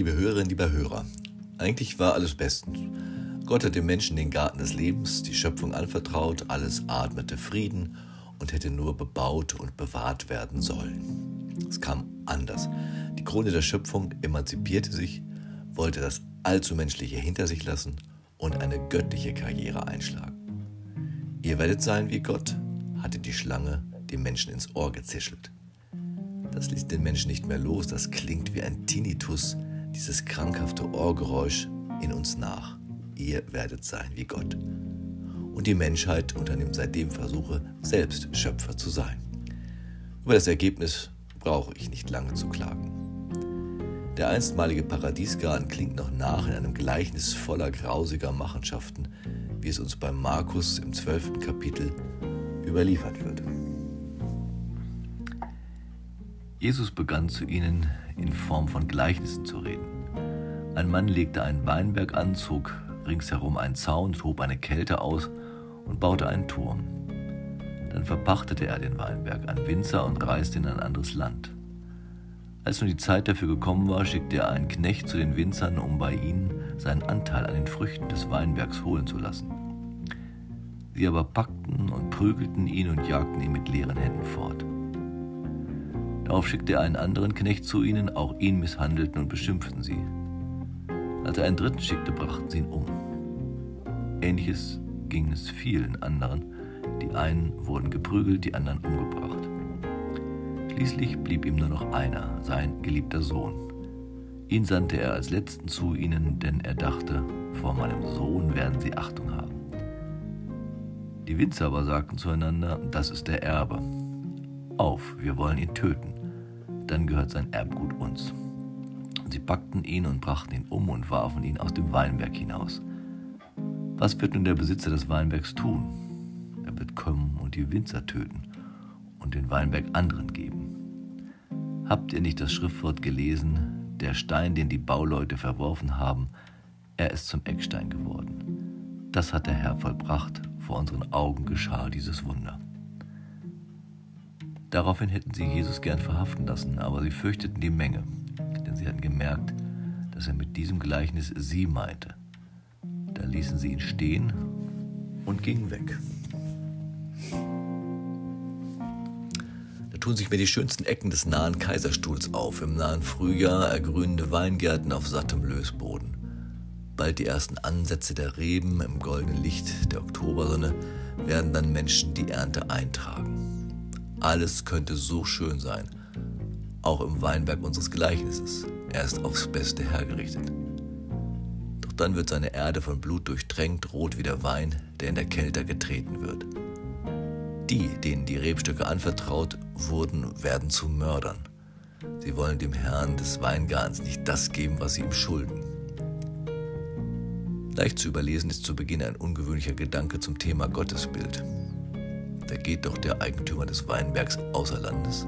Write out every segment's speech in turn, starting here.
Liebe Hörerinnen, lieber Hörer, eigentlich war alles bestens. Gott hat dem Menschen den Garten des Lebens, die Schöpfung anvertraut, alles atmete Frieden und hätte nur bebaut und bewahrt werden sollen. Es kam anders. Die Krone der Schöpfung emanzipierte sich, wollte das allzu menschliche hinter sich lassen und eine göttliche Karriere einschlagen. Ihr werdet sein wie Gott, hatte die Schlange dem Menschen ins Ohr gezischelt. Das ließ den Menschen nicht mehr los, das klingt wie ein Tinnitus, dieses krankhafte Ohrgeräusch in uns nach. Ihr werdet sein wie Gott. Und die Menschheit unternimmt seitdem Versuche, selbst Schöpfer zu sein. Über das Ergebnis brauche ich nicht lange zu klagen. Der einstmalige Paradiesgarten klingt noch nach in einem Gleichnis voller grausiger Machenschaften, wie es uns bei Markus im zwölften Kapitel überliefert wird. Jesus begann zu ihnen in Form von Gleichnissen zu reden. Ein Mann legte einen Weinberg an, zog ringsherum einen Zaun, hob eine Kälte aus und baute einen Turm. Dann verpachtete er den Weinberg an Winzer und reiste in ein anderes Land. Als nun die Zeit dafür gekommen war, schickte er einen Knecht zu den Winzern, um bei ihnen seinen Anteil an den Früchten des Weinbergs holen zu lassen. Sie aber packten und prügelten ihn und jagten ihn mit leeren Händen fort. Darauf schickte er einen anderen Knecht zu ihnen, auch ihn misshandelten und beschimpften sie. Als er einen dritten schickte, brachten sie ihn um. Ähnliches ging es vielen anderen. Die einen wurden geprügelt, die anderen umgebracht. Schließlich blieb ihm nur noch einer, sein geliebter Sohn. Ihn sandte er als letzten zu ihnen, denn er dachte, vor meinem Sohn werden sie Achtung haben. Die Winzer aber sagten zueinander, das ist der Erbe. Auf, wir wollen ihn töten dann gehört sein Erbgut uns. Sie packten ihn und brachten ihn um und warfen ihn aus dem Weinberg hinaus. Was wird nun der Besitzer des Weinbergs tun? Er wird kommen und die Winzer töten und den Weinberg anderen geben. Habt ihr nicht das Schriftwort gelesen? Der Stein, den die Bauleute verworfen haben, er ist zum Eckstein geworden. Das hat der Herr vollbracht, vor unseren Augen geschah dieses Wunder. Daraufhin hätten sie Jesus gern verhaften lassen, aber sie fürchteten die Menge, sie hatten gemerkt, dass er mit diesem Gleichnis sie meinte. Da ließen sie ihn stehen und gingen weg. Da tun sich mir die schönsten Ecken des nahen Kaiserstuhls auf, im nahen Frühjahr ergrünende Weingärten auf sattem Lösboden. Bald die ersten Ansätze der Reben im goldenen Licht der Oktobersonne werden dann Menschen die Ernte eintragen. Alles könnte so schön sein, auch im Weinberg unseres Gleichnisses. Er ist aufs Beste hergerichtet. Doch dann wird seine Erde von Blut durchtränkt, rot wie der Wein, der in der Kälte getreten wird. Die, denen die Rebstöcke anvertraut wurden, werden zu Mördern. Sie wollen dem Herrn des Weingartens nicht das geben, was sie ihm schulden. Leicht zu überlesen ist zu Beginn ein ungewöhnlicher Gedanke zum Thema Gottesbild. Da geht doch der Eigentümer des Weinbergs außer Landes.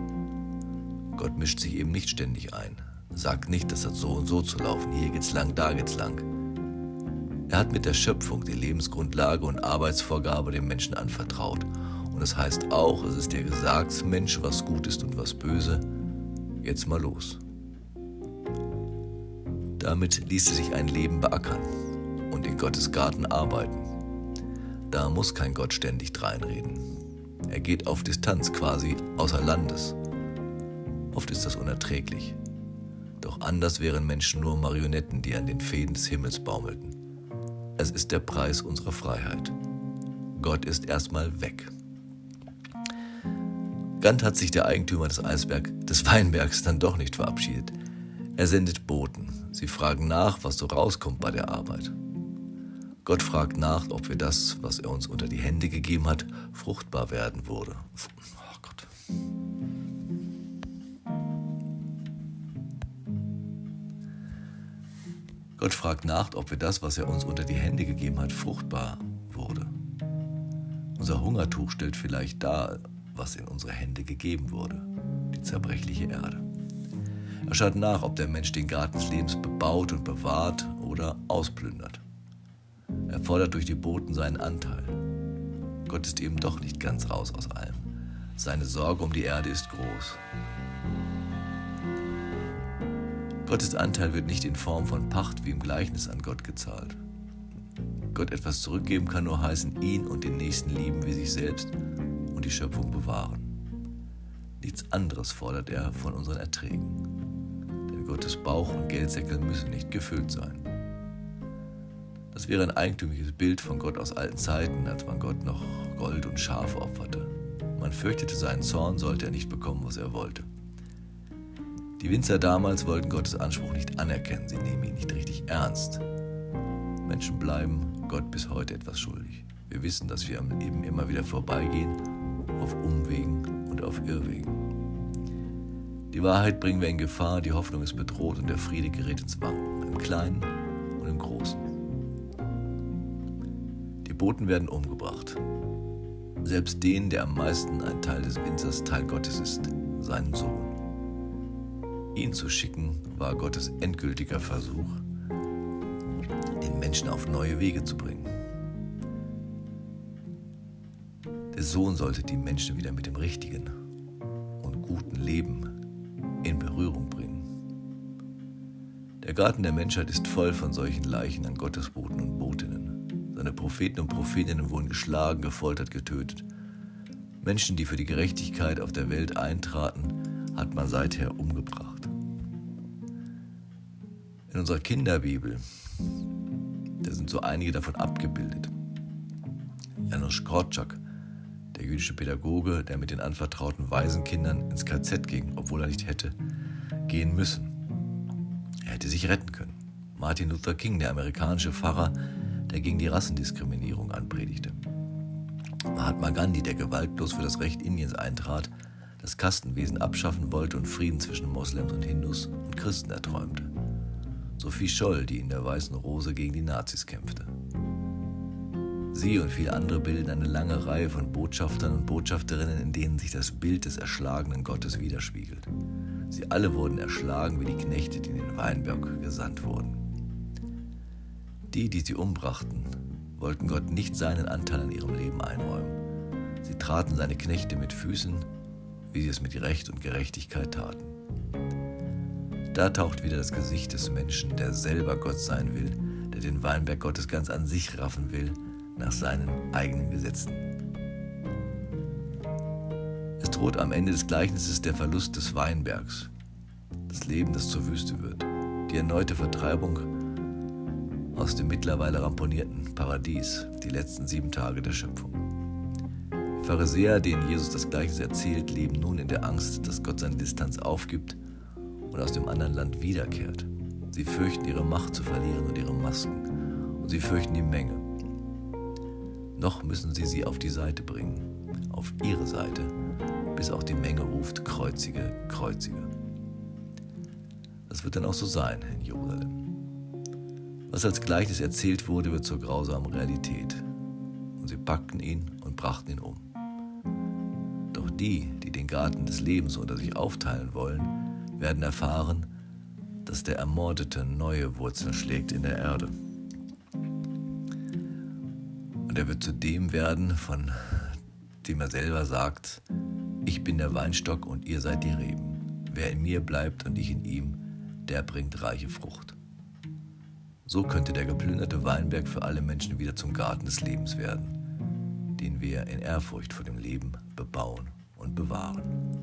Gott mischt sich eben nicht ständig ein, sagt nicht, das hat so und so zu laufen, hier geht's lang, da geht's lang. Er hat mit der Schöpfung die Lebensgrundlage und Arbeitsvorgabe dem Menschen anvertraut. Und das heißt auch, es ist dir gesagt, Mensch, was gut ist und was böse, jetzt mal los. Damit ließe sich ein Leben beackern und in Gottes Garten arbeiten. Da muss kein Gott ständig dreinreden. Er geht auf Distanz quasi außer Landes. Oft ist das unerträglich. Doch anders wären Menschen nur Marionetten, die an den Fäden des Himmels baumelten. Es ist der Preis unserer Freiheit. Gott ist erstmal weg. Gant hat sich der Eigentümer des, Eisberg, des Weinbergs dann doch nicht verabschiedet. Er sendet Boten. Sie fragen nach, was so rauskommt bei der Arbeit. Gott fragt nach, ob wir das, was er uns unter die Hände gegeben hat, fruchtbar werden würde. Oh Gott. Gott fragt nach, ob wir das, was er uns unter die Hände gegeben hat, fruchtbar wurde. Unser Hungertuch stellt vielleicht dar, was in unsere Hände gegeben wurde, die zerbrechliche Erde. Er schaut nach, ob der Mensch den Garten des Lebens bebaut und bewahrt oder ausplündert. Er fordert durch die Boten seinen Anteil. Gott ist eben doch nicht ganz raus aus allem. Seine Sorge um die Erde ist groß. Gottes Anteil wird nicht in Form von Pacht wie im Gleichnis an Gott gezahlt. Gott etwas zurückgeben kann nur heißen, ihn und den Nächsten lieben wie sich selbst und die Schöpfung bewahren. Nichts anderes fordert er von unseren Erträgen. Denn Gottes Bauch und Geldsäckel müssen nicht gefüllt sein. Das wäre ein eigentümliches Bild von Gott aus alten Zeiten, als man Gott noch Gold und Schafe opferte. Man fürchtete seinen Zorn, sollte er nicht bekommen, was er wollte. Die Winzer damals wollten Gottes Anspruch nicht anerkennen, sie nehmen ihn nicht richtig ernst. Menschen bleiben Gott bis heute etwas schuldig. Wir wissen, dass wir am Leben immer wieder vorbeigehen, auf Umwegen und auf Irrwegen. Die Wahrheit bringen wir in Gefahr, die Hoffnung ist bedroht und der Friede gerät ins Wanken, im Kleinen und im Großen. Die Boten werden umgebracht. Selbst den, der am meisten ein Teil des Winzers Teil Gottes ist, seinen Sohn. Ihn zu schicken war Gottes endgültiger Versuch, den Menschen auf neue Wege zu bringen. Der Sohn sollte die Menschen wieder mit dem richtigen und guten Leben in Berührung bringen. Der Garten der Menschheit ist voll von solchen Leichen an Gottesboten und Botinnen. Seine Propheten und Prophetinnen wurden geschlagen, gefoltert, getötet. Menschen, die für die Gerechtigkeit auf der Welt eintraten, hat man seither umgebracht. In unserer Kinderbibel, da sind so einige davon abgebildet. Janusz Korczak, der jüdische Pädagoge, der mit den anvertrauten Waisenkindern ins KZ ging, obwohl er nicht hätte gehen müssen. Er hätte sich retten können. Martin Luther King, der amerikanische Pfarrer, der gegen die Rassendiskriminierung anpredigte. Mahatma Gandhi, der gewaltlos für das Recht Indiens eintrat, das Kastenwesen abschaffen wollte und Frieden zwischen Moslems und Hindus und Christen erträumte. Sophie Scholl, die in der Weißen Rose gegen die Nazis kämpfte. Sie und viele andere bilden eine lange Reihe von Botschaftern und Botschafterinnen, in denen sich das Bild des erschlagenen Gottes widerspiegelt. Sie alle wurden erschlagen wie die Knechte, die in den Weinberg gesandt wurden. Die, die sie umbrachten, wollten Gott nicht seinen Anteil an ihrem Leben einräumen. Sie traten seine Knechte mit Füßen, wie sie es mit Recht und Gerechtigkeit taten. Da taucht wieder das Gesicht des Menschen, der selber Gott sein will, der den Weinberg Gottes ganz an sich raffen will, nach seinen eigenen Gesetzen. Es droht am Ende des Gleichnisses der Verlust des Weinbergs, das Leben, das zur Wüste wird, die erneute Vertreibung aus dem mittlerweile ramponierten Paradies, die letzten sieben Tage der Schöpfung. Die Pharisäer, denen Jesus das Gleichnis erzählt, leben nun in der Angst, dass Gott seine Distanz aufgibt und aus dem anderen Land wiederkehrt. Sie fürchten ihre Macht zu verlieren und ihre Masken. Und sie fürchten die Menge. Noch müssen sie sie auf die Seite bringen, auf ihre Seite, bis auch die Menge ruft, kreuzige, kreuzige. Das wird dann auch so sein in Jerusalem. Was als Gleichnis erzählt wurde, wird zur grausamen Realität. Und sie packten ihn und brachten ihn um. Doch die, die den Garten des Lebens unter sich aufteilen wollen, werden erfahren, dass der Ermordete neue Wurzeln schlägt in der Erde. Und er wird zu dem werden, von dem er selber sagt, ich bin der Weinstock und ihr seid die Reben. Wer in mir bleibt und ich in ihm, der bringt reiche Frucht. So könnte der geplünderte Weinberg für alle Menschen wieder zum Garten des Lebens werden, den wir in Ehrfurcht vor dem Leben bebauen und bewahren.